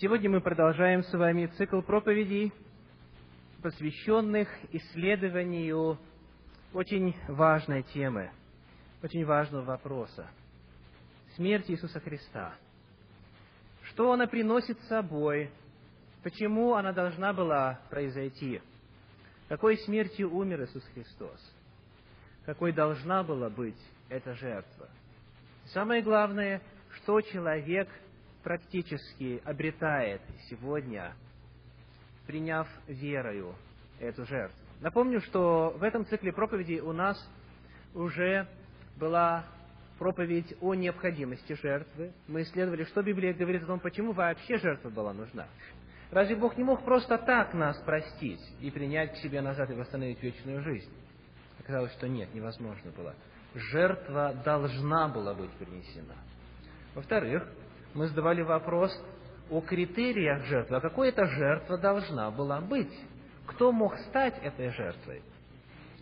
Сегодня мы продолжаем с вами цикл проповедей, посвященных исследованию очень важной темы, очень важного вопроса – смерти Иисуса Христа. Что она приносит с собой, почему она должна была произойти, какой смертью умер Иисус Христос, какой должна была быть эта жертва. Самое главное, что человек практически обретает сегодня, приняв верою эту жертву. Напомню, что в этом цикле проповедей у нас уже была проповедь о необходимости жертвы. Мы исследовали, что Библия говорит о том, почему вообще жертва была нужна. Разве Бог не мог просто так нас простить и принять к себе назад и восстановить вечную жизнь? Оказалось, что нет, невозможно было. Жертва должна была быть принесена. Во-вторых, мы задавали вопрос о критериях жертвы, а какой эта жертва должна была быть. Кто мог стать этой жертвой?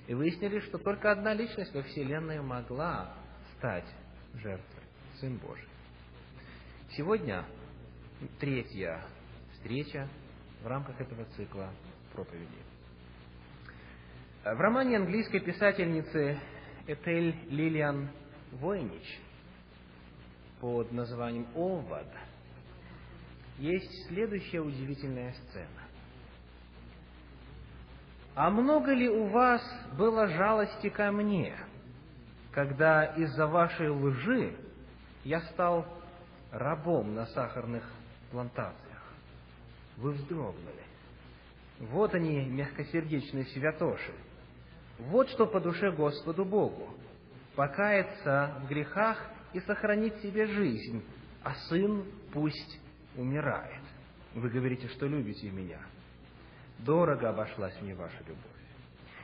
И выяснили, что только одна личность во Вселенной могла стать жертвой, Сын Божий. Сегодня третья встреча в рамках этого цикла проповедей. В романе английской писательницы Этель Лилиан Войнич под названием «Овод» есть следующая удивительная сцена. «А много ли у вас было жалости ко мне, когда из-за вашей лжи я стал рабом на сахарных плантациях?» Вы вздрогнули. Вот они, мягкосердечные святоши. Вот что по душе Господу Богу. Покаяться в грехах и сохранить себе жизнь, а сын пусть умирает. Вы говорите, что любите меня. Дорого обошлась мне ваша любовь.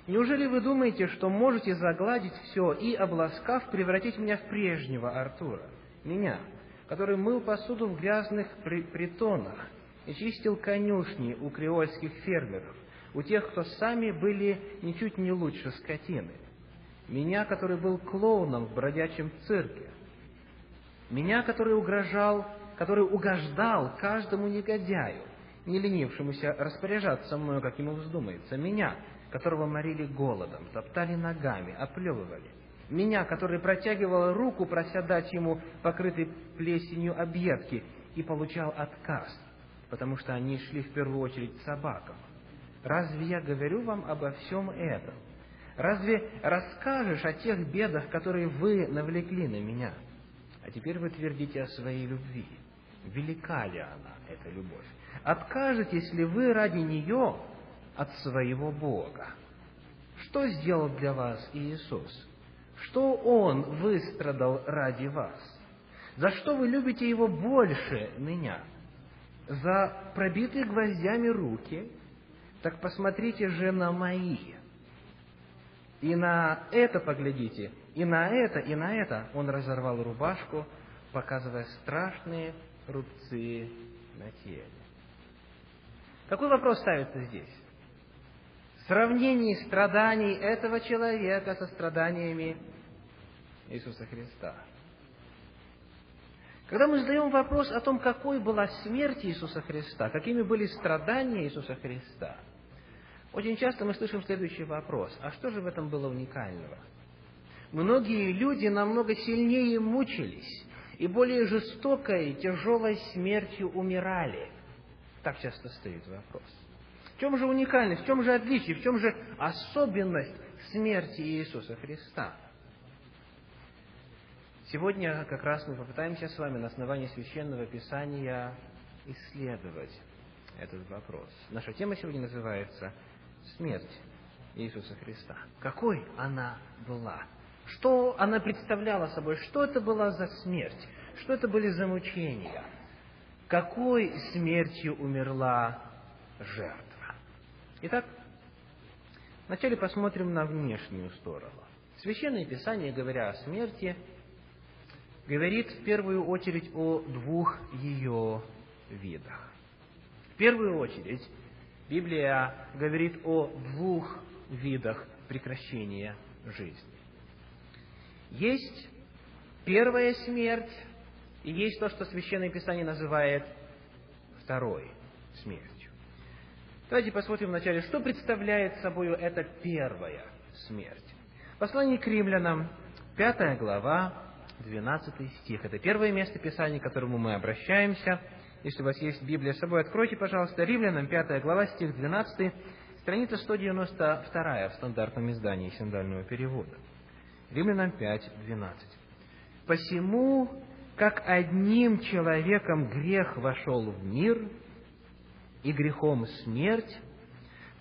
Неужели вы думаете, что можете загладить все и, обласкав, превратить меня в прежнего Артура, меня, который мыл посуду в грязных притонах и чистил конюшни у креольских фермеров, у тех, кто сами были ничуть не лучше скотины, меня, который был клоуном в бродячем цирке, меня, который угрожал, который угождал каждому негодяю, не ленившемуся распоряжаться мною, как ему вздумается, меня, которого морили голодом, топтали ногами, оплевывали, меня, который протягивал руку, прося дать ему покрытый плесенью объедки, и получал отказ, потому что они шли в первую очередь собакам. Разве я говорю вам обо всем этом? Разве расскажешь о тех бедах, которые вы навлекли на меня? А теперь вы твердите о своей любви. Велика ли она, эта любовь? Откажетесь ли вы ради нее от своего Бога? Что сделал для вас Иисус? Что Он выстрадал ради вас? За что вы любите Его больше меня? За пробитые гвоздями руки? Так посмотрите же на мои. И на это поглядите, и на это, и на это он разорвал рубашку, показывая страшные рубцы на теле. Какой вопрос ставится здесь? Сравнение страданий этого человека со страданиями Иисуса Христа. Когда мы задаем вопрос о том, какой была смерть Иисуса Христа, какими были страдания Иисуса Христа, очень часто мы слышим следующий вопрос. А что же в этом было уникального? многие люди намного сильнее мучились и более жестокой, тяжелой смертью умирали. Так часто стоит вопрос. В чем же уникальность, в чем же отличие, в чем же особенность смерти Иисуса Христа? Сегодня как раз мы попытаемся с вами на основании Священного Писания исследовать этот вопрос. Наша тема сегодня называется «Смерть Иисуса Христа». Какой она была? Что она представляла собой? Что это была за смерть? Что это были за мучения? Какой смертью умерла жертва? Итак, вначале посмотрим на внешнюю сторону. Священное Писание, говоря о смерти, говорит в первую очередь о двух ее видах. В первую очередь Библия говорит о двух видах прекращения жизни. Есть первая смерть, и есть то, что Священное Писание называет второй смертью. Давайте посмотрим вначале, что представляет собой эта первая смерть. Послание к римлянам, пятая глава, 12 стих. Это первое место Писания, к которому мы обращаемся. Если у вас есть Библия с собой, откройте, пожалуйста, Римлянам, 5 глава, стих 12, страница 192 в стандартном издании синдального перевода. Римлянам 5, 12. «Посему, как одним человеком грех вошел в мир, и грехом смерть,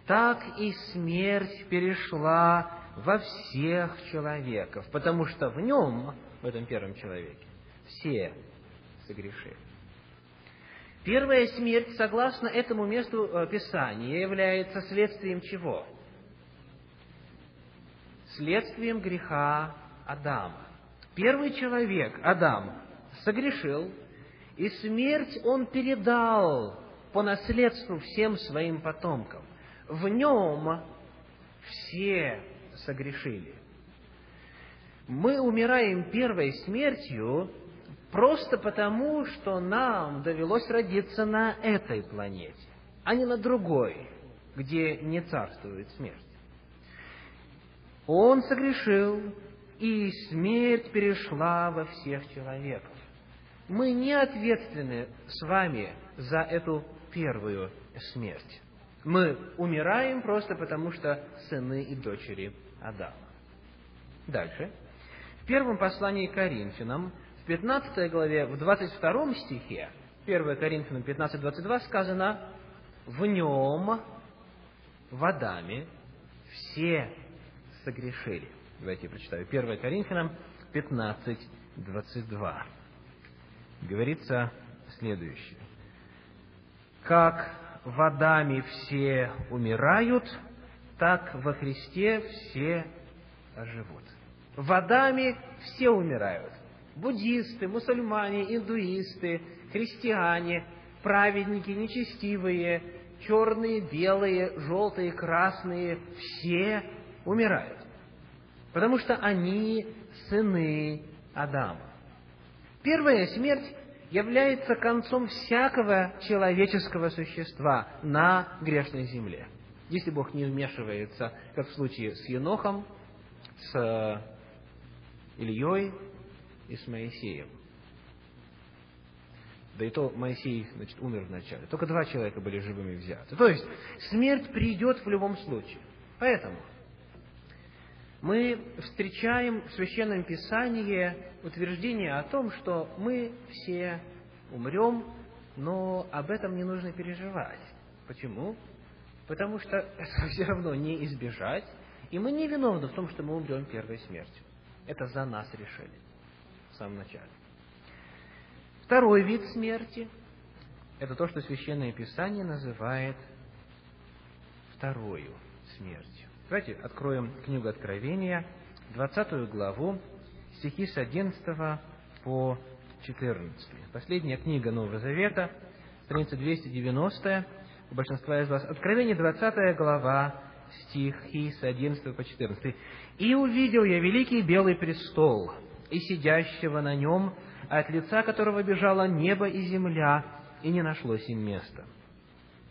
так и смерть перешла во всех человеков, потому что в нем, в этом первом человеке, все согрешили. Первая смерть, согласно этому месту э, Писания, является следствием чего? Следствием греха Адама. Первый человек, Адам, согрешил, и смерть он передал по наследству всем своим потомкам. В нем все согрешили. Мы умираем первой смертью просто потому, что нам довелось родиться на этой планете, а не на другой, где не царствует смерть. Он согрешил, и смерть перешла во всех человеков. Мы не ответственны с вами за эту первую смерть. Мы умираем просто потому, что сыны и дочери Адама. Дальше. В первом послании к Коринфянам, в 15 главе, в 22 стихе, 1 Коринфянам 15, 22 сказано, «В нем, в Адаме, все согрешили». Давайте я прочитаю. 1 Коринфянам 15, 22. Говорится следующее. «Как в Адаме все умирают, так во Христе все оживут». В Адаме все умирают. Буддисты, мусульмане, индуисты, христиане, праведники, нечестивые, черные, белые, желтые, красные, все умирают. Потому что они сыны Адама. Первая смерть является концом всякого человеческого существа на грешной земле. Если Бог не вмешивается, как в случае с Енохом, с Ильей и с Моисеем. Да и то Моисей значит, умер вначале. Только два человека были живыми взяты. То есть смерть придет в любом случае. Поэтому мы встречаем в Священном Писании утверждение о том, что мы все умрем, но об этом не нужно переживать. Почему? Потому что это все равно не избежать, и мы не виновны в том, что мы умрем первой смертью. Это за нас решили самом начале. Второй вид смерти – это то, что Священное Писание называет вторую смертью. Давайте откроем книгу Откровения, 20 главу, стихи с 11 по 14. Последняя книга Нового Завета, страница 290, у большинства из вас. Откровение, 20 глава, стихи с 11 по 14. «И увидел я великий белый престол, и сидящего на нем, от лица которого бежало небо и земля, и не нашлось им места.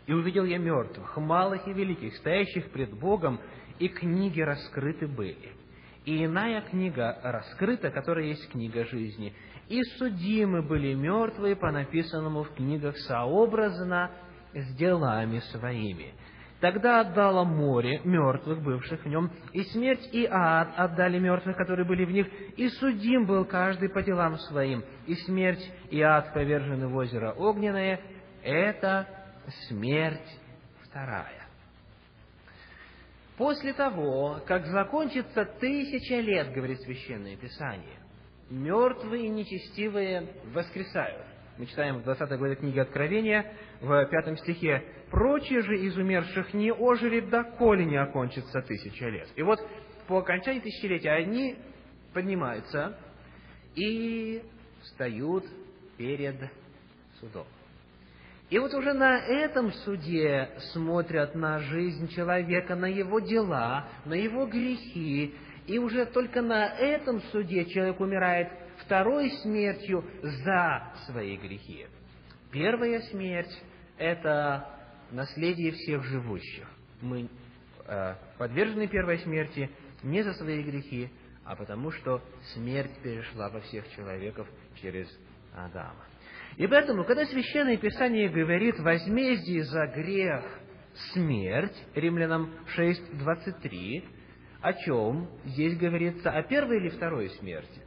И увидел я мертвых, малых и великих, стоящих пред Богом, и книги раскрыты были. И иная книга раскрыта, которая есть книга жизни. И судимы были мертвые по написанному в книгах сообразно с делами своими. Тогда отдало море мертвых, бывших в нем, и смерть и ад отдали мертвых, которые были в них, и судим был каждый по делам своим, и смерть и ад повержены в озеро огненное. Это смерть вторая. После того, как закончится тысяча лет, говорит Священное Писание, мертвые и нечестивые воскресают. Мы читаем в 20 главе книги Откровения, в пятом стихе, «Прочие же из умерших не ожили, доколе не окончится тысяча лет». И вот по окончании тысячелетия они поднимаются и встают перед судом. И вот уже на этом суде смотрят на жизнь человека, на его дела, на его грехи, и уже только на этом суде человек умирает второй смертью за свои грехи. Первая смерть – это наследие всех живущих. Мы э, подвержены первой смерти не за свои грехи, а потому что смерть перешла во всех человеков через Адама. И поэтому, когда Священное Писание говорит «возмездие за грех – смерть», Римлянам 6, 23, о чем здесь говорится? О первой или второй смерти?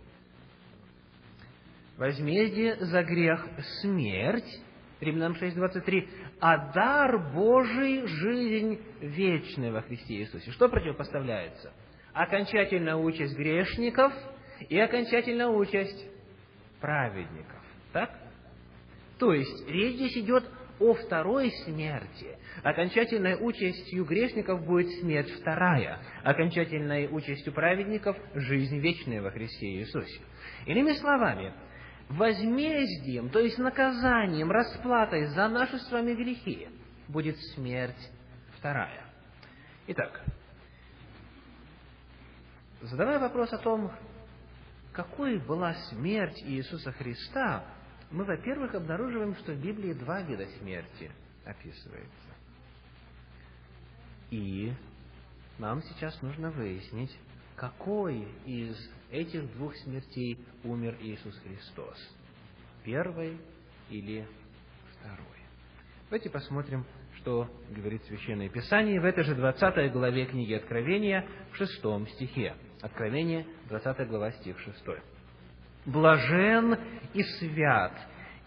Возмездие за грех – смерть, Римлянам 6.23, а дар Божий – жизнь вечная во Христе Иисусе. Что противопоставляется? Окончательная участь грешников и окончательная участь праведников. Так? То есть, речь здесь идет о второй смерти. Окончательной участью грешников будет смерть вторая. Окончательной участью праведников – жизнь вечная во Христе Иисусе. Иными словами, возмездием, то есть наказанием, расплатой за наши с вами грехи будет смерть вторая. Итак, задавая вопрос о том, какой была смерть Иисуса Христа, мы, во-первых, обнаруживаем, что в Библии два вида смерти описывается. И нам сейчас нужно выяснить, какой из этих двух смертей умер Иисус Христос? Первой или второй? Давайте посмотрим, что говорит Священное Писание в этой же 20 главе книги Откровения, в 6 стихе. Откровение, 20 глава, стих 6. «Блажен и свят,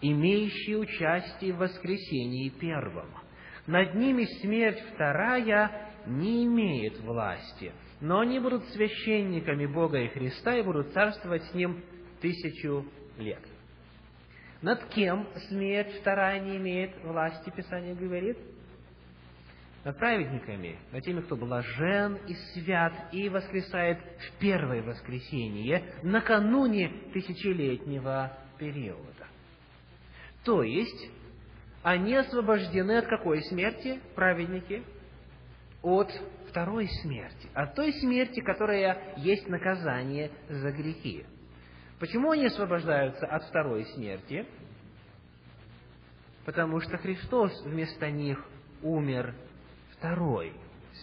имеющий участие в воскресении первом. Над ними смерть вторая не имеет власти, но они будут священниками Бога и Христа и будут царствовать с Ним тысячу лет. Над кем смерть вторая не имеет власти, Писание говорит? Над праведниками, над теми, кто блажен и свят и воскресает в первое воскресенье, накануне тысячелетнего периода. То есть, они освобождены от какой смерти, праведники? От второй смерти, от той смерти, которая есть наказание за грехи. Почему они освобождаются от второй смерти? Потому что Христос вместо них умер второй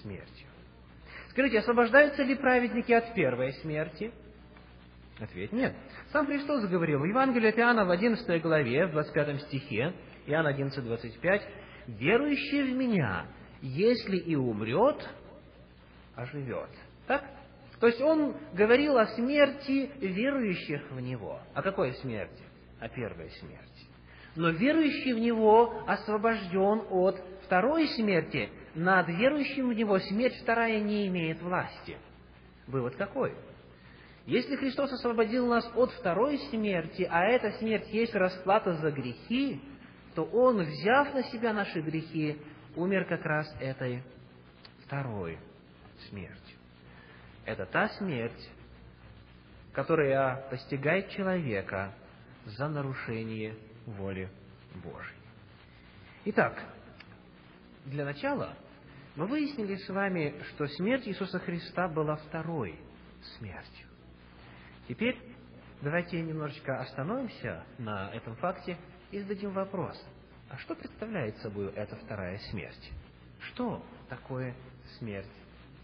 смертью. Скажите, освобождаются ли праведники от первой смерти? Ответ нет. Сам Христос говорил в Евангелии от Иоанна в 11 главе, в 25 стихе, Иоанн 11, 25, «Верующий в Меня, если и умрет, оживет. Так? То есть он говорил о смерти верующих в Него. О какой смерти? О первой смерти. Но верующий в Него освобожден от второй смерти. Над верующим в Него смерть вторая не имеет власти. Вывод какой? Если Христос освободил нас от второй смерти, а эта смерть есть расплата за грехи, то Он, взяв на себя наши грехи, умер как раз этой второй смертью. Это та смерть, которая постигает человека за нарушение воли Божьей. Итак, для начала мы выяснили с вами, что смерть Иисуса Христа была второй смертью. Теперь давайте немножечко остановимся на этом факте и зададим вопрос. А что представляет собой эта вторая смерть? Что такое смерть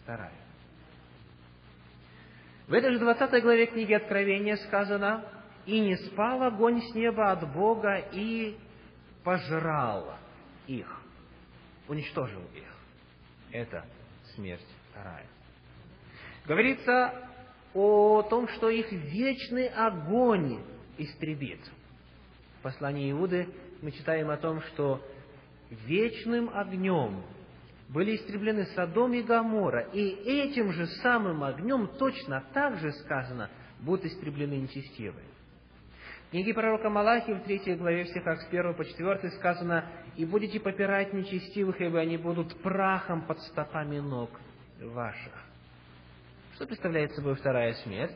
вторая. В этой же 20 главе книги Откровения сказано, «И не спал огонь с неба от Бога и пожрал их, уничтожил их». Это смерть вторая. Говорится о том, что их вечный огонь истребит. В послании Иуды мы читаем о том, что вечным огнем были истреблены Содом и Гамора, и этим же самым огнем точно так же сказано, будут истреблены нечестивые. В книге пророка Малахи в третьей главе в стихах с 1 по 4 сказано, «И будете попирать нечестивых, ибо они будут прахом под стопами ног ваших». Что представляет собой вторая смерть?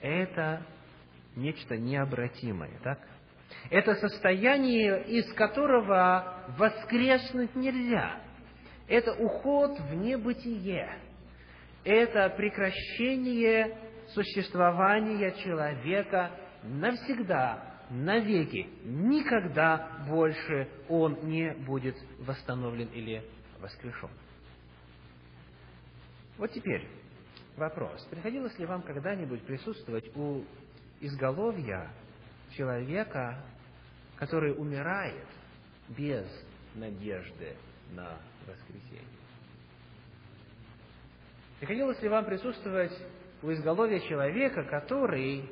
Это нечто необратимое, так? Это состояние, из которого воскреснуть нельзя. Это уход в небытие. Это прекращение существования человека навсегда навеки, никогда больше он не будет восстановлен или воскрешен. Вот теперь вопрос. Приходилось ли вам когда-нибудь присутствовать у изголовья человека, который умирает без надежды на воскресение? Приходилось ли вам присутствовать у изголовья человека, который,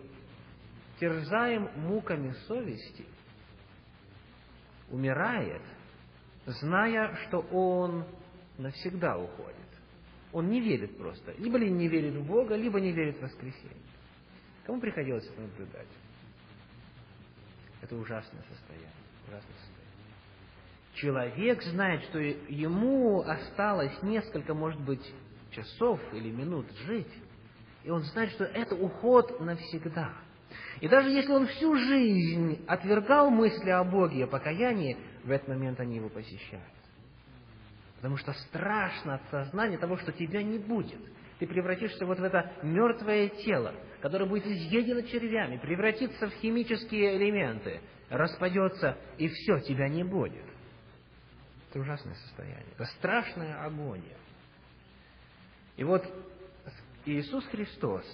терзаем муками совести, умирает, зная, что он навсегда уходит? Он не верит просто. Либо ли не верит в Бога, либо не верит в воскресение. Кому приходилось это наблюдать? Это ужасное состояние. Ужасное состояние. Человек знает, что ему осталось несколько, может быть, часов или минут жить, и он знает, что это уход навсегда. И даже если он всю жизнь отвергал мысли о Боге о покаянии, в этот момент они его посещают. Потому что страшно от сознания того, что тебя не будет. Ты превратишься вот в это мертвое тело, которое будет изъедено червями, превратится в химические элементы, распадется, и все, тебя не будет. Это ужасное состояние. Это страшная агония. И вот Иисус Христос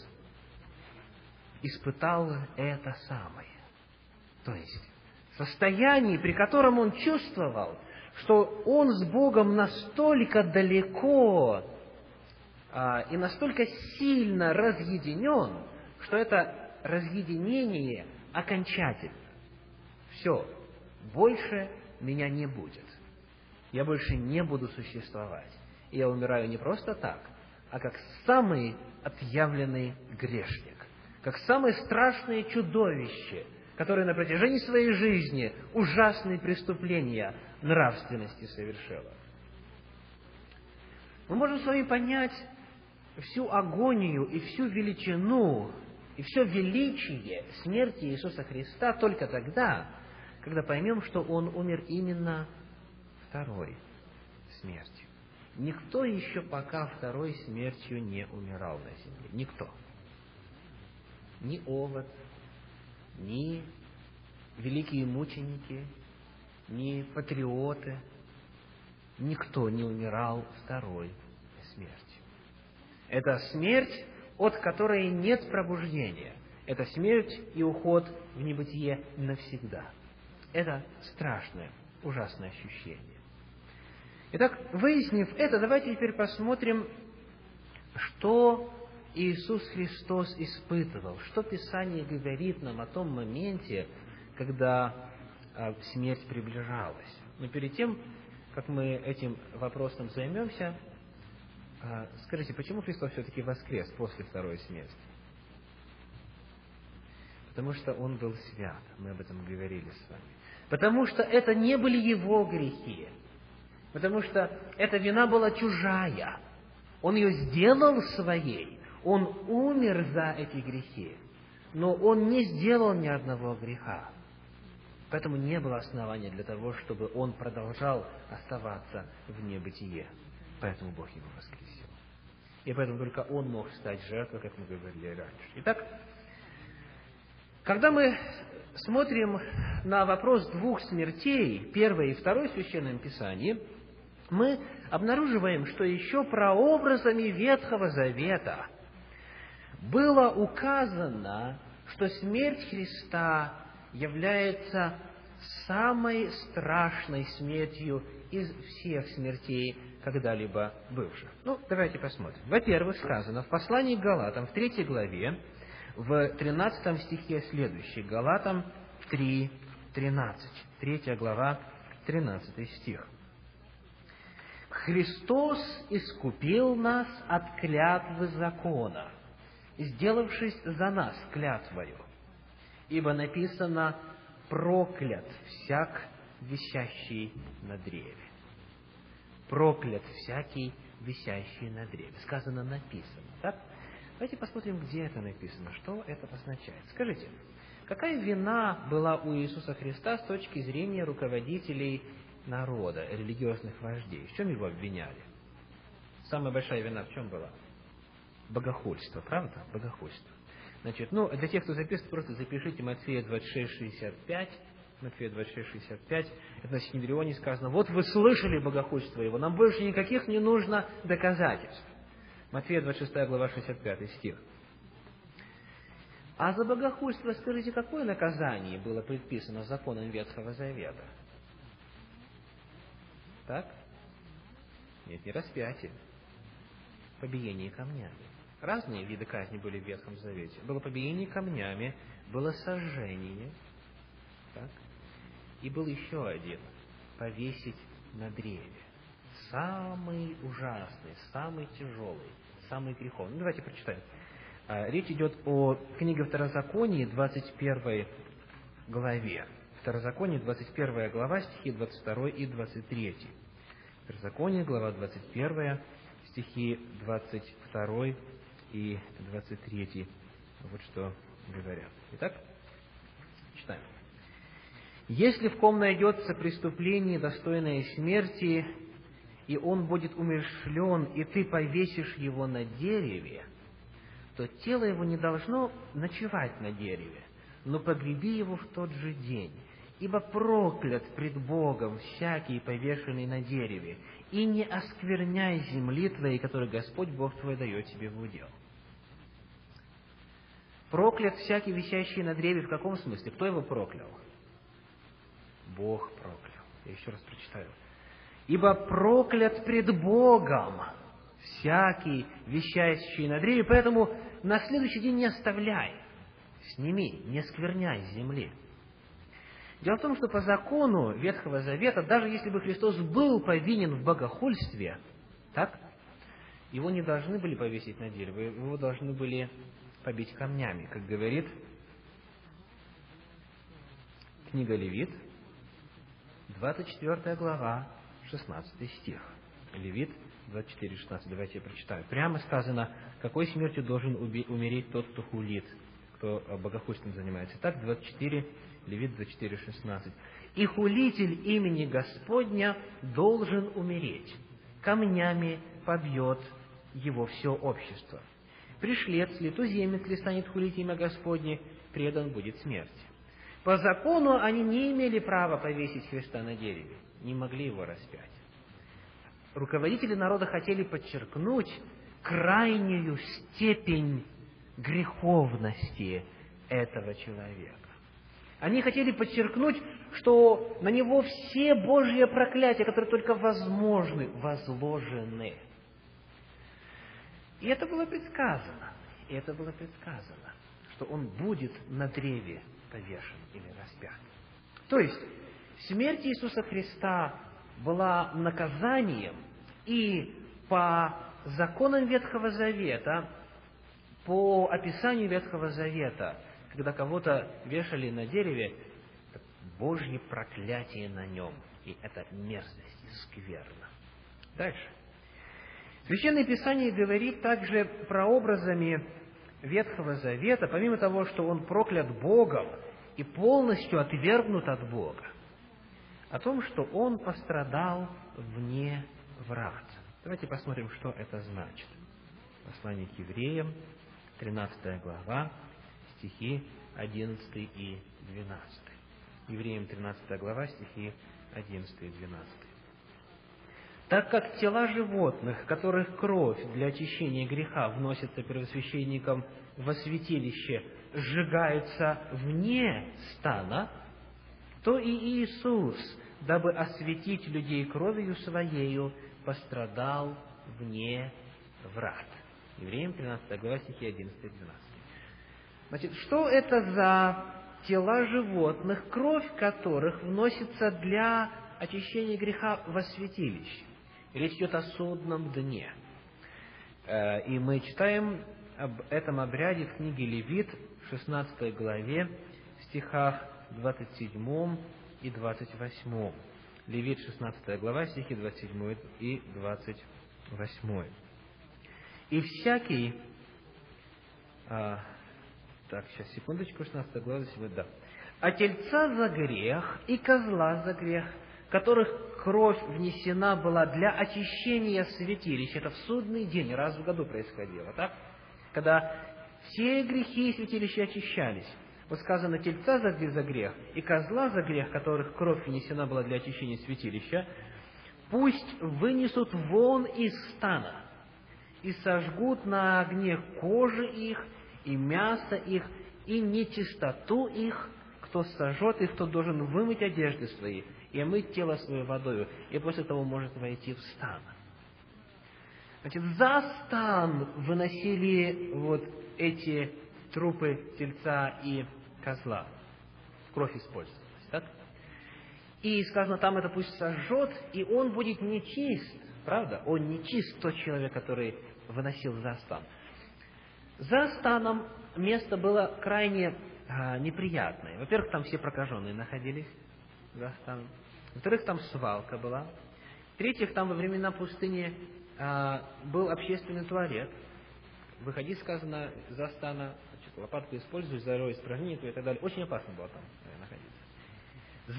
испытал это самое. То есть, состояние, при котором Он чувствовал, что Он с Богом настолько далеко и настолько сильно разъединен, что это разъединение окончательно. Все, больше меня не будет. Я больше не буду существовать. И я умираю не просто так, а как самый отъявленный грешник, как самое страшное чудовище, которое на протяжении своей жизни ужасные преступления нравственности совершило. Мы можем с вами понять всю агонию и всю величину и все величие смерти Иисуса Христа только тогда, когда поймем, что Он умер именно второй смертью. Никто еще пока второй смертью не умирал на земле. Никто. Ни овод, ни великие мученики, ни патриоты. Никто не умирал второй смертью. Это смерть, от которой нет пробуждения. Это смерть и уход в небытие навсегда. Это страшное, ужасное ощущение. Итак, выяснив это, давайте теперь посмотрим, что Иисус Христос испытывал, что Писание говорит нам о том моменте, когда а, смерть приближалась. Но перед тем, как мы этим вопросом займемся, скажите, почему Христос все-таки воскрес после второй смерти? Потому что Он был свят, мы об этом говорили с вами. Потому что это не были Его грехи, Потому что эта вина была чужая. Он ее сделал своей. Он умер за эти грехи. Но он не сделал ни одного греха. Поэтому не было основания для того, чтобы он продолжал оставаться в небытие. Поэтому Бог его воскресил. И поэтому только он мог стать жертвой, как мы говорили раньше. Итак, когда мы смотрим на вопрос двух смертей, первой и второй в Священном Писании – мы обнаруживаем, что еще прообразами Ветхого Завета было указано, что смерть Христа является самой страшной смертью из всех смертей, когда-либо бывших. Ну, давайте посмотрим. Во-первых, сказано в послании к Галатам, в третьей главе, в 13 стихе следующий, Галатам 3, 13. Третья глава, 13 стих. Христос искупил нас от клятвы закона, сделавшись за нас клятвою. Ибо написано «проклят всяк, висящий на древе». Проклят всякий, висящий на древе. Сказано «написано». Так? Давайте посмотрим, где это написано, что это означает. Скажите, какая вина была у Иисуса Христа с точки зрения руководителей народа, религиозных вождей. В чем его обвиняли? Самая большая вина в чем была? Богохульство, правда? Богохульство. Значит, ну, для тех, кто записывает, просто запишите Матфея 26, 65, Матфея 26, 65, это на Синедрионе сказано, вот вы слышали богохульство его, нам больше никаких не нужно доказательств. Матфея 26 глава 65 стих. А за богохульство, скажите, какое наказание было предписано законом Ветхого Завета? Так? Нет, не распятие. Побиение камнями. Разные виды казни были в Ветхом Завете. Было побиение камнями, было сожжение. Так? И был еще один – повесить на древе. Самый ужасный, самый тяжелый, самый греховный. Ну, давайте прочитаем. А, речь идет о книге Второзаконии, 21 главе. Второзаконие, 21 глава, стихи 22 и 23. Второзаконие, глава 21, стихи 22 и 23. Вот что говорят. Итак, читаем. Если в ком найдется преступление, достойное смерти, и он будет умершлен, и ты повесишь его на дереве, то тело его не должно ночевать на дереве, но погреби его в тот же день. Ибо проклят пред Богом всякий, повешенный на дереве, и не оскверняй земли твоей, которую Господь Бог твой дает тебе в удел. Проклят всякий, висящий на древе, в каком смысле? Кто его проклял? Бог проклял. Я еще раз прочитаю. Ибо проклят пред Богом всякий, вещающий на древе, поэтому на следующий день не оставляй, сними, не скверняй земли. Дело в том, что по закону Ветхого Завета, даже если бы Христос был повинен в богохульстве, так, его не должны были повесить на дерево, его должны были побить камнями, как говорит книга Левит, 24 глава, 16 стих. Левит 24, 16. Давайте я прочитаю. Прямо сказано, какой смертью должен умереть тот, кто хулит, кто богохульством занимается. Так, 24, Левит 24, 16. «И хулитель имени Господня должен умереть, камнями побьет его все общество. Пришлец ли, туземец ли станет хулить имя Господне, предан будет смерти». По закону они не имели права повесить Христа на дереве, не могли его распять. Руководители народа хотели подчеркнуть крайнюю степень греховности этого человека. Они хотели подчеркнуть, что на него все Божьи проклятия, которые только возможны, возложены. И это было предсказано. И это было предсказано, что он будет на древе повешен или распят. То есть, смерть Иисуса Христа была наказанием, и по законам Ветхого Завета, по описанию Ветхого Завета, когда кого-то вешали на дереве, это Божье проклятие на нем, и это мерзость, и скверно. Дальше. Священное Писание говорит также прообразами Ветхого Завета, помимо того, что он проклят Богом и полностью отвергнут от Бога, о том, что он пострадал вне врат. Давайте посмотрим, что это значит. Послание к евреям, 13 глава, стихи 11 и 12. Евреям 13 глава, стихи 11 и 12. Так как тела животных, которых кровь для очищения греха вносится первосвященником во святилище, сжигаются вне стана, то и Иисус, дабы осветить людей кровью Своею, пострадал вне врат. Евреям 13 глава, стихи 11 и 12. Значит, что это за тела животных, кровь которых вносится для очищения греха во святилище? Речь идет о судном дне. Э, и мы читаем об этом обряде в книге Левит, 16 главе, стихах 27 и 28. Левит, 16 глава, стихи 27 и 28. «И всякий...» а, Так, сейчас, секундочку, 16 глава, 27, да. «А тельца за грех и козла за грех, которых кровь внесена была для очищения святилища. Это в судный день, раз в году происходило, так? Когда все грехи святилища очищались. Вот сказано, тельца за, грех и козла за грех, которых кровь внесена была для очищения святилища, пусть вынесут вон из стана и сожгут на огне кожи их и мясо их, и нечистоту их, кто сожжет их, тот должен вымыть одежды свои и омыть тело свое водою, и после того может войти в стан. Значит, за стан выносили вот эти трупы тельца и козла. Кровь использовалась, так? И сказано, там это пусть сожжет, и он будет нечист. Правда? Он нечист, тот человек, который выносил за стан. За станом место было крайне а, неприятное. Во-первых, там все прокаженные находились за станом. Во-вторых, там свалка была. В-третьих, там во времена пустыни а, был общественный туалет. Выходи, сказано, за стана, лопатку используй, зарой испражнение и так далее. Очень опасно было там э, находиться.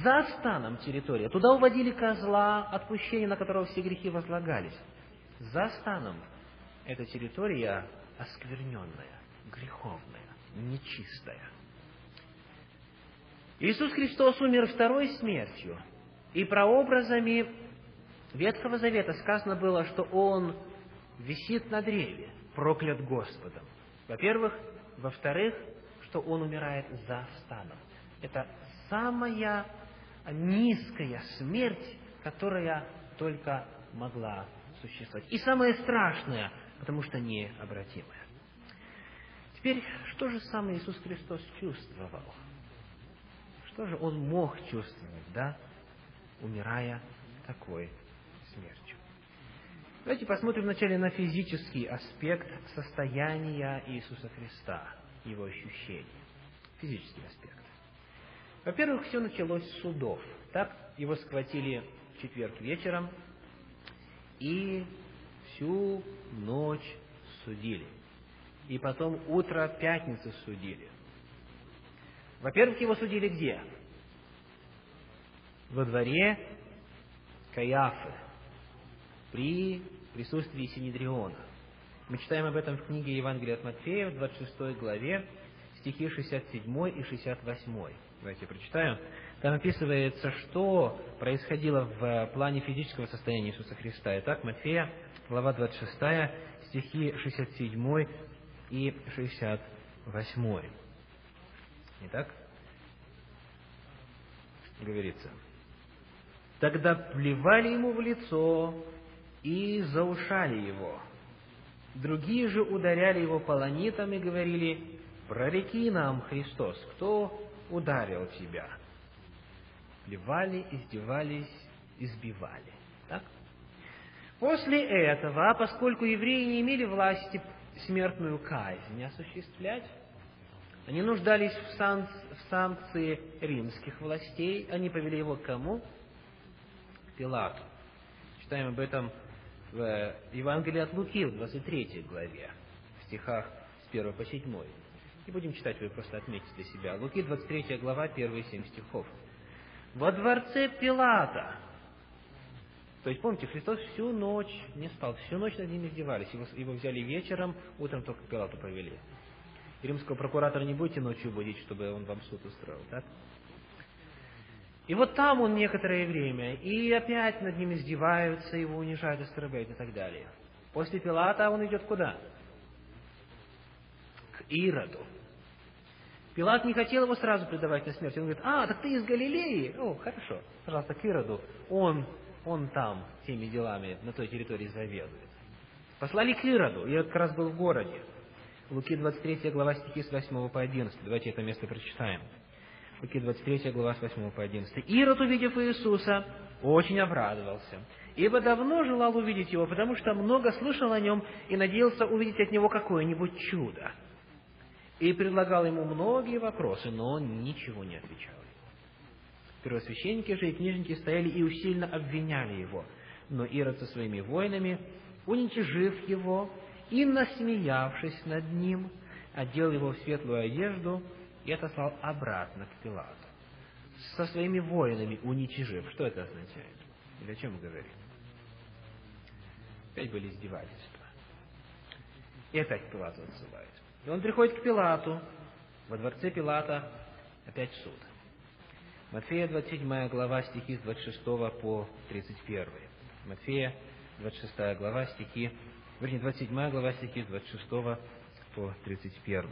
За станом территория. Туда уводили козла, отпущение на которого все грехи возлагались. За станом эта территория оскверненная, греховная, нечистая. Иисус Христос умер второй смертью, и прообразами Ветхого Завета сказано было, что Он висит на древе, проклят Господом. Во-первых. Во-вторых, что Он умирает за станом. Это самая низкая смерть, которая только могла существовать. И самое страшное, потому что необратимое. Теперь, что же сам Иисус Христос чувствовал? Что же Он мог чувствовать, да, умирая такой смертью. Давайте посмотрим вначале на физический аспект состояния Иисуса Христа, его ощущений. Физический аспект. Во-первых, все началось с судов. Так, его схватили в четверг вечером и всю ночь судили. И потом утро пятницы судили. Во-первых, его судили где? Во дворе Каяфы, при присутствии Синедриона. Мы читаем об этом в книге Евангелия от Матфея в 26 главе, стихи 67 и 68. Давайте прочитаем. Там описывается, что происходило в плане физического состояния Иисуса Христа. Итак, Матфея, глава 26, стихи 67 и 68. Итак, говорится. Тогда плевали ему в лицо и заушали его. Другие же ударяли его полонитом и говорили, прореки нам, Христос, кто ударил тебя? Плевали, издевались, избивали. Так? После этого, поскольку евреи не имели власти смертную казнь осуществлять, они нуждались в, сан... в санкции римских властей, они повели его к кому? К Пилату. Читаем об этом в Евангелии от Луки, в 23 главе, в стихах с 1 по 7. Не будем читать, вы просто отметите для себя. Луки, 23 глава, первые 7 стихов. Во дворце Пилата. То есть, помните, Христос всю ночь не спал, всю ночь над ним издевались. Его, его взяли вечером, утром только к Пилату повели. Римского прокуратора не будете ночью будить, чтобы он вам суд устроил, так? И вот там он некоторое время, и опять над ним издеваются, его унижают, оскорбляют и так далее. После Пилата он идет куда? К Ироду. Пилат не хотел его сразу предавать на смерть. Он говорит, а, так ты из Галилеи? О, хорошо, пожалуйста, к Ироду. Он, он там теми делами на той территории заведует. Послали к Ироду, Ирод как раз был в городе. Луки 23 глава стихи с 8 по 11. Давайте это место прочитаем. Луки 23 глава с 8 по 11. Ирод, увидев Иисуса, очень обрадовался, ибо давно желал увидеть его, потому что много слышал о нем и надеялся увидеть от него какое-нибудь чудо. И предлагал ему многие вопросы, но он ничего не отвечал. Первосвященники же и книжники стояли и усильно обвиняли его. Но Ирод со своими воинами, уничижив его и насмеявшись над ним, одел его в светлую одежду и отослал обратно к Пилату. Со своими воинами уничижив. Что это означает? Или о чем мы говорим? Опять были издевательства. И опять Пилату отсылают. И он приходит к Пилату. Во дворце Пилата опять суд. Матфея 27 глава, стихи с 26 по 31. Матфея 26 глава, стихи, вернее, 27 глава, стихи с 26 по 31.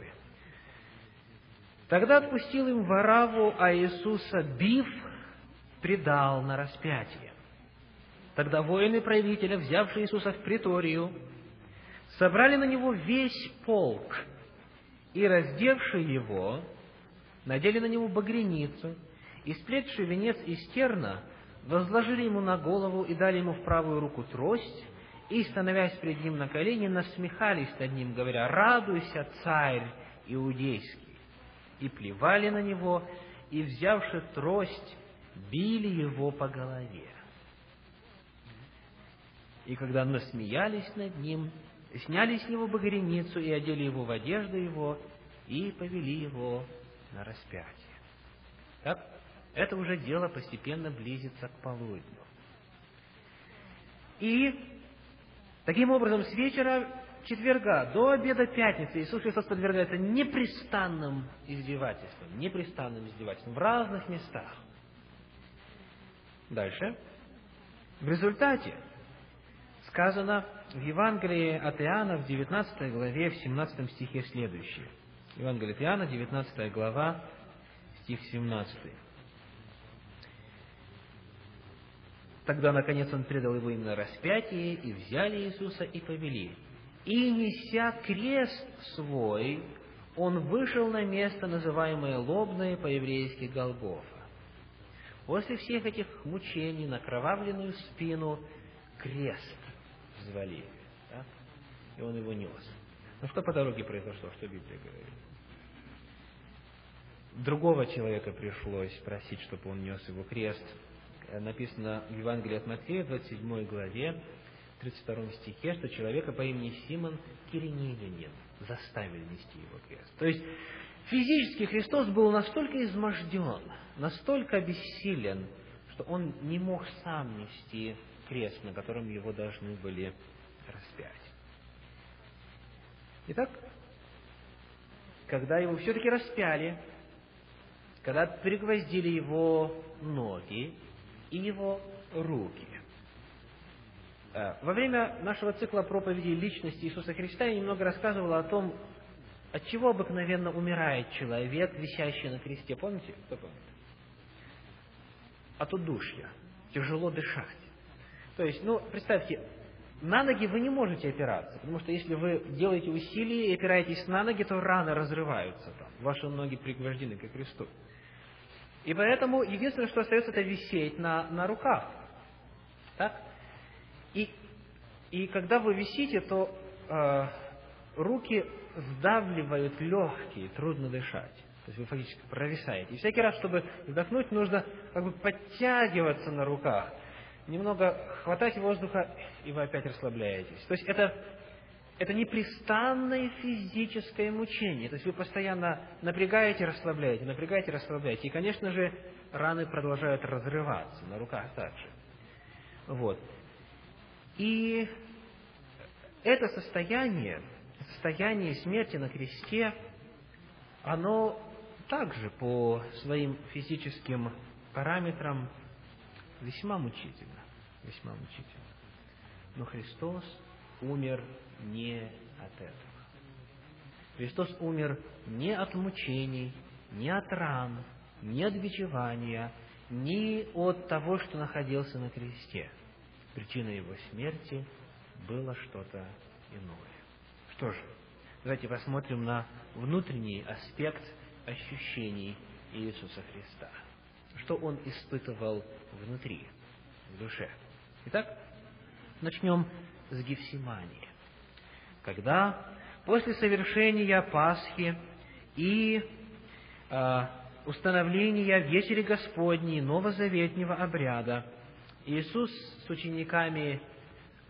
Тогда отпустил им Вараву, а Иисуса, бив, предал на распятие. Тогда воины правителя, взявшие Иисуса в приторию, собрали на него весь полк и, раздевши его, надели на него багряницу и, сплетший венец из терна, возложили ему на голову и дали ему в правую руку трость, и, становясь перед ним на колени, насмехались над ним, говоря, «Радуйся, царь иудейский!» И плевали на него, и, взявши трость, били его по голове. И когда насмеялись над ним, сняли с него багряницу и одели его в одежду его, и повели его на распятие. Так, это уже дело постепенно близится к полудню. И таким образом с вечера четверга до обеда пятницы Иисус Христос подвергается непрестанным издевательствам, непрестанным издевательствам в разных местах. Дальше. В результате сказано в Евангелии от Иоанна в 19 главе, в 17 стихе следующее. Евангелие от Иоанна, 19 глава, стих 17. Тогда, наконец, он предал его им на распятие, и взяли Иисуса и повели. И, неся крест свой, он вышел на место, называемое Лобное, по-еврейски Голгофа. После всех этих мучений на кровавленную спину крест взвалили. Да? И он его нес. Ну что по дороге произошло, что Библия говорит? Другого человека пришлось просить, чтобы он нес его крест – написано в Евангелии от Матфея, 27 главе, 32 стихе, что человека по имени Симон Киринилянин заставили нести его крест. То есть физически Христос был настолько изможден, настолько обессилен, что он не мог сам нести крест, на котором его должны были распять. Итак, когда его все-таки распяли, когда пригвоздили его ноги, и его руки. Э, во время нашего цикла проповеди личности Иисуса Христа я немного рассказывал о том, от чего обыкновенно умирает человек, висящий на кресте. Помните? Кто помнит? От удушья. Тяжело дышать. То есть, ну, представьте, на ноги вы не можете опираться, потому что если вы делаете усилия и опираетесь на ноги, то раны разрываются там. Ваши ноги пригвождены к кресту. И поэтому единственное, что остается, это висеть на, на руках. Так? И, и когда вы висите, то э, руки сдавливают легкие, трудно дышать. То есть вы фактически провисаете. И всякий раз, чтобы вдохнуть, нужно как бы подтягиваться на руках, немного хватать воздуха, и вы опять расслабляетесь. То есть это это непрестанное физическое мучение. То есть вы постоянно напрягаете, расслабляете, напрягаете, расслабляете. И, конечно же, раны продолжают разрываться на руках также. Вот. И это состояние, состояние смерти на кресте, оно также по своим физическим параметрам весьма мучительно. Весьма мучительно. Но Христос умер не от этого. Христос умер не от мучений, не от ран, не от бичевания, не от того, что находился на кресте. Причиной его смерти было что-то иное. Что же, давайте посмотрим на внутренний аспект ощущений Иисуса Христа. Что Он испытывал внутри, в душе. Итак, начнем с Гефсимании когда после совершения Пасхи и э, установления вечери Господней новозаветнего обряда Иисус с учениками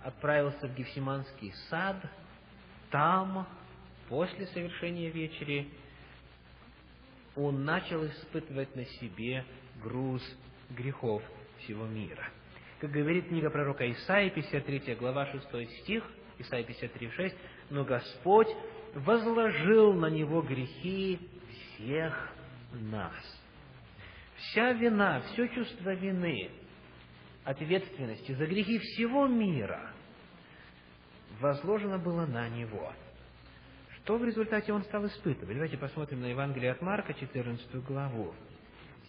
отправился в Гефсиманский сад, там, после совершения вечери, он начал испытывать на себе груз грехов всего мира. Как говорит книга пророка Исаии, 53 глава, 6 стих, Исайя 53, 6, «Но Господь возложил на Него грехи всех нас. Вся вина, все чувство вины, ответственности за грехи всего мира возложено было на Него. Что в результате Он стал испытывать? Давайте посмотрим на Евангелие от Марка, 14 главу,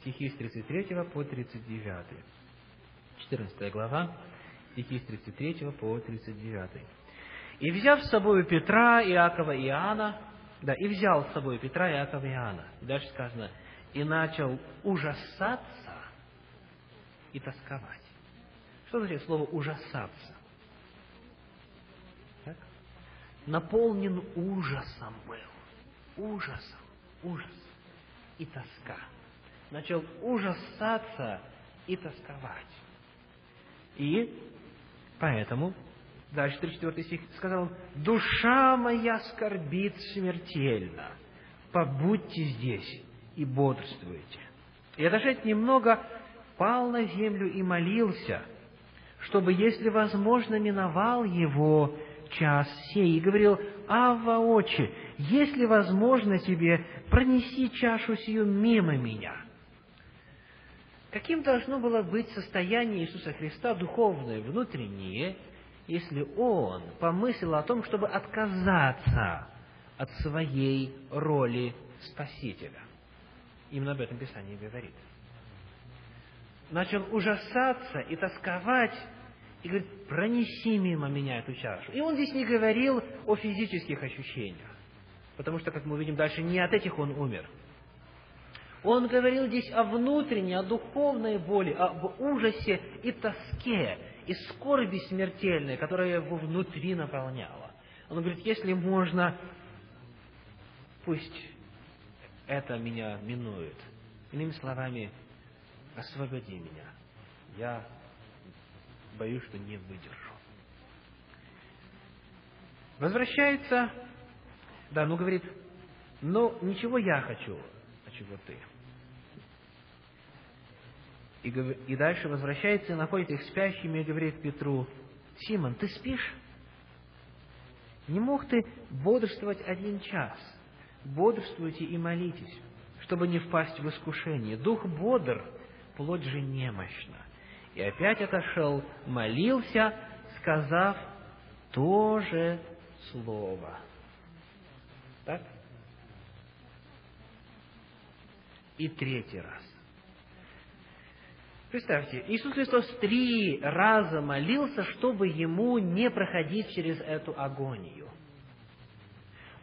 стихи с 33 по 39. 14 глава, стихи с 33 по 39. «И взяв с собой Петра, Иакова и Иоанна, да, и взял с собой Петра, Иакова и Иоанна, дальше сказано, и начал ужасаться и тосковать. Что значит слово «ужасаться»? Так? Наполнен ужасом был. Ужасом. Ужас. И тоска. Начал ужасаться и тосковать. И поэтому, дальше 34 стих, сказал он, «Душа моя скорбит смертельно, побудьте здесь и бодрствуйте». И отошед немного, пал на землю и молился, чтобы, если возможно, миновал его час сей, и говорил, «Ава, Отче, если возможно тебе, пронеси чашу сию мимо меня». Каким должно было быть состояние Иисуса Христа духовное, внутреннее, если Он помыслил о том, чтобы отказаться от своей роли Спасителя? Именно об этом Писание говорит. Начал ужасаться и тосковать, и говорит, пронеси мимо меня эту чашу. И он здесь не говорил о физических ощущениях, потому что, как мы увидим дальше, не от этих он умер – он говорил здесь о внутренней, о духовной боли, об ужасе и тоске, и скорби смертельной, которая его внутри наполняла. Он говорит, если можно, пусть это меня минует. Иными словами, освободи меня. Я боюсь, что не выдержу. Возвращается, да, ну говорит, но ничего я хочу, а чего ты? И, и дальше возвращается и находит их спящими и говорит Петру, «Симон, ты спишь? Не мог ты бодрствовать один час? Бодрствуйте и молитесь, чтобы не впасть в искушение. Дух бодр, плоть же немощна». И опять отошел, молился, сказав то же слово. Так? И третий раз. Представьте, Иисус Христос три раза молился, чтобы ему не проходить через эту агонию.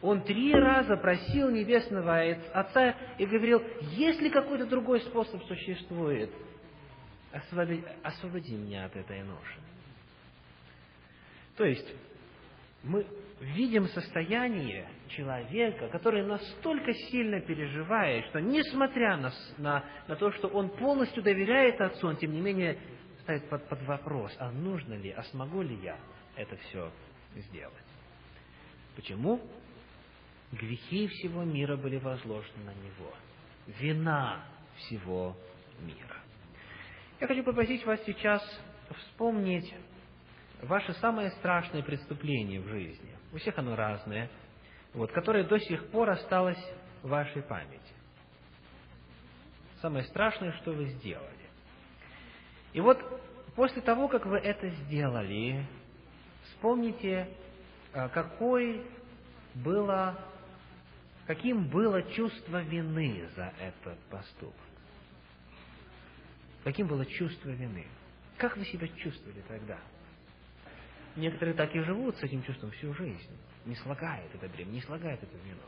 Он три раза просил Небесного Отца и говорил, если какой-то другой способ существует, освободи, освободи меня от этой ноши. То есть, мы видим состояние человека, который настолько сильно переживает, что несмотря на, на, на то, что он полностью доверяет Отцу, он тем не менее ставит под, под вопрос, а нужно ли, а смогу ли я это все сделать. Почему? Грехи всего мира были возложены на него. Вина всего мира. Я хочу попросить вас сейчас вспомнить ваше самое страшное преступление в жизни. У всех оно разное – вот, которое до сих пор осталось в вашей памяти. Самое страшное, что вы сделали. И вот после того, как вы это сделали, вспомните, а, какой было, каким было чувство вины за этот поступок. Каким было чувство вины? Как вы себя чувствовали тогда? Некоторые так и живут с этим чувством всю жизнь не слагает это бремя, не слагает эту вину.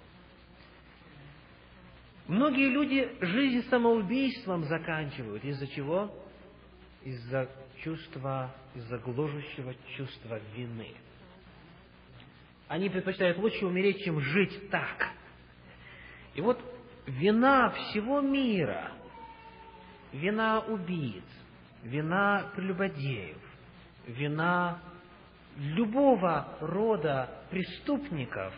Многие люди жизнь самоубийством заканчивают. Из-за чего? Из-за чувства, из-за гложущего чувства вины. Они предпочитают лучше умереть, чем жить так. И вот вина всего мира, вина убийц, вина прелюбодеев, вина любого рода преступников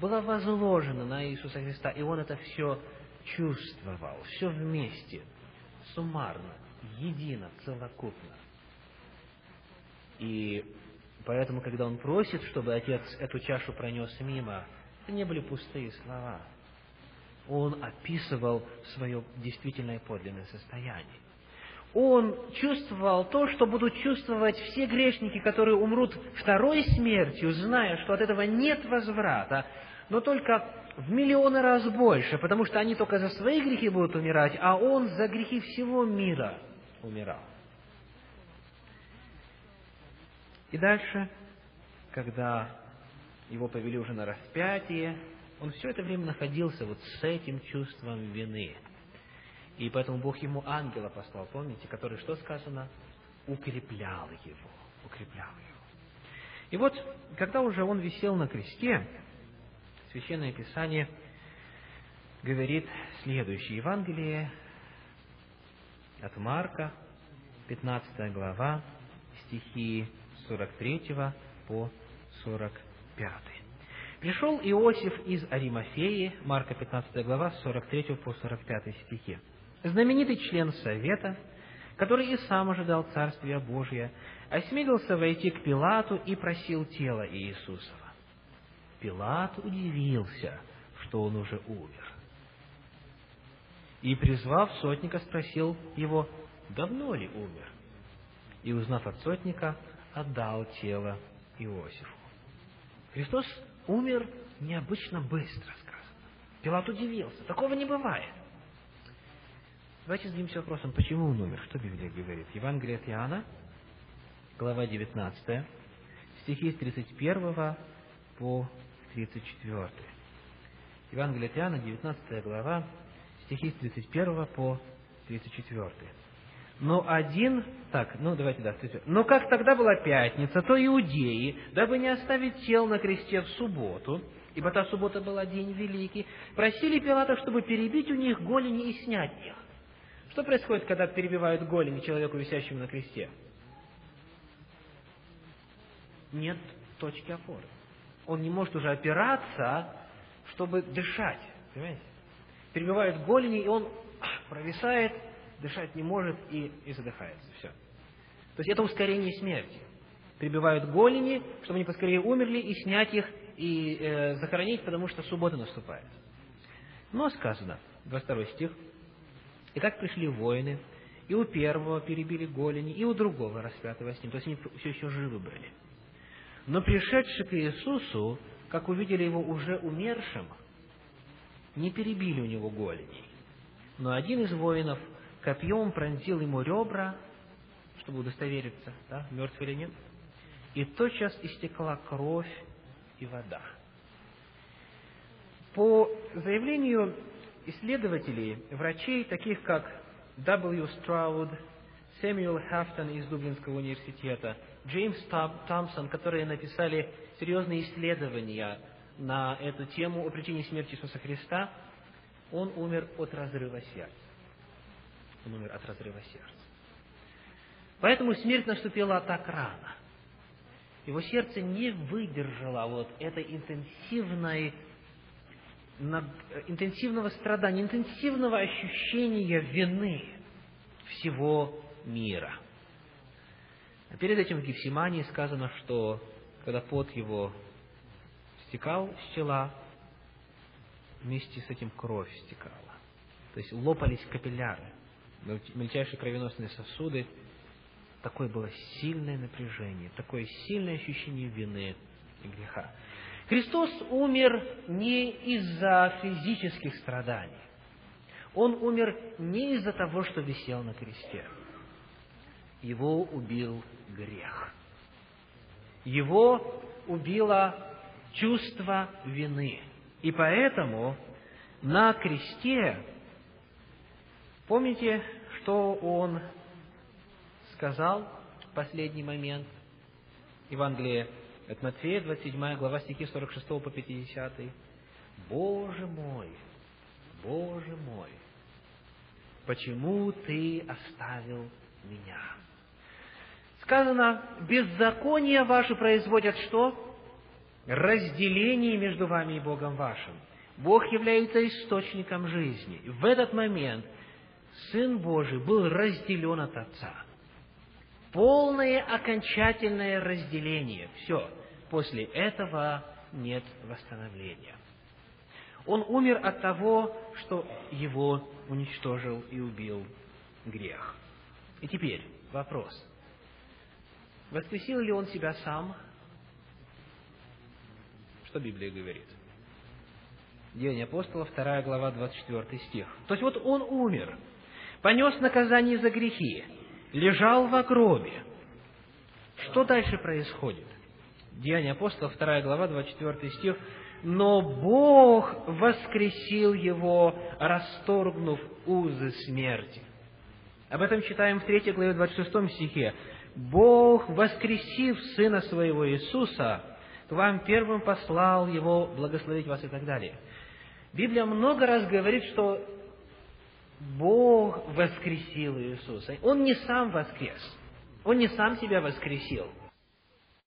была возложена на Иисуса Христа, и Он это все чувствовал, все вместе, суммарно, едино, целокупно. И поэтому, когда Он просит, чтобы Отец эту чашу пронес мимо, Это не были пустые слова. Он описывал свое действительное подлинное состояние. Он чувствовал то, что будут чувствовать все грешники, которые умрут второй смертью, зная, что от этого нет возврата, но только в миллионы раз больше, потому что они только за свои грехи будут умирать, а он за грехи всего мира умирал. И дальше, когда его повели уже на распятие, он все это время находился вот с этим чувством вины. И поэтому Бог ему ангела послал, помните, который, что сказано, укреплял его, укреплял его. И вот, когда уже он висел на кресте, Священное Писание говорит следующее. Евангелие от Марка, 15 глава, стихи 43 по 45. Пришел Иосиф из Аримафеи, Марка 15 глава, 43 по 45 стихи. Знаменитый член Совета, который и сам ожидал Царствия Божия, осмелился войти к Пилату и просил тело Иисусова. Пилат удивился, что он уже умер. И, призвав сотника, спросил его, давно ли умер? И, узнав от сотника, отдал тело Иосифу. Христос умер необычно быстро, сказано. Пилат удивился. Такого не бывает. Давайте зададимся вопросом, почему он умер? Что Библия говорит? Евангелие от Иоанна, глава 19, стихи с 31 по 34. Евангелие от Иоанна, 19 глава, стихи с 31 по 34. Но один, так, ну давайте, да, но как тогда была пятница, то иудеи, дабы не оставить тел на кресте в субботу, ибо та суббота была день великий, просили Пилата, чтобы перебить у них голени и снять их. Что происходит, когда перебивают голени человеку, висящему на кресте? Нет точки опоры он не может уже опираться, чтобы дышать. Понимаете? Перебивают голени, и он провисает, дышать не может и, и задыхается. Все. То есть это ускорение смерти. Прибивают голени, чтобы они поскорее умерли, и снять их, и э, захоронить, потому что суббота наступает. Но сказано, 22 стих, «И как пришли воины, и у первого перебили голени, и у другого распятого с ним». То есть они все еще живы были. Но пришедшие к Иисусу, как увидели его уже умершим, не перебили у него голеней. Но один из воинов копьем пронзил ему ребра, чтобы удостовериться, да, мертв или нет, и тотчас истекла кровь и вода. По заявлению исследователей, врачей, таких как W. Stroud, Сэмюэл Хафтон из Дублинского университета, Джеймс Томпсон, которые написали серьезные исследования на эту тему о причине смерти Иисуса Христа, он умер от разрыва сердца. Он умер от разрыва сердца. Поэтому смерть наступила так рано. Его сердце не выдержало вот этой интенсивной, интенсивного страдания, интенсивного ощущения вины всего мира. А перед этим в Гефсимании сказано, что когда пот его стекал с чела, вместе с этим кровь стекала. То есть лопались капилляры, мельчайшие кровеносные сосуды. Такое было сильное напряжение, такое сильное ощущение вины и греха. Христос умер не из-за физических страданий. Он умер не из-за того, что висел на кресте его убил грех. Его убило чувство вины. И поэтому на кресте, помните, что он сказал в последний момент? Евангелие от Матфея, 27 глава, стихи 46 по 50. «Боже мой, Боже мой, почему Ты оставил меня?» Сказано, беззаконие ваши производят что? Разделение между вами и Богом вашим. Бог является источником жизни. В этот момент Сын Божий был разделен от Отца. Полное окончательное разделение. Все. После этого нет восстановления. Он умер от того, что его уничтожил и убил грех. И теперь вопрос. Воскресил ли он себя сам? Что Библия говорит? Деяния апостола, 2 глава, 24 стих. То есть вот он умер, понес наказание за грехи, лежал в гробе. Что дальше происходит? Деяния апостолов, 2 глава, 24 стих. «Но Бог воскресил его, расторгнув узы смерти». Об этом читаем в 3 главе 26 стихе. «Бог, воскресив Сына Своего Иисуса, к вам первым послал Его благословить вас» и так далее. Библия много раз говорит, что Бог воскресил Иисуса. Он не сам воскрес. Он не сам себя воскресил –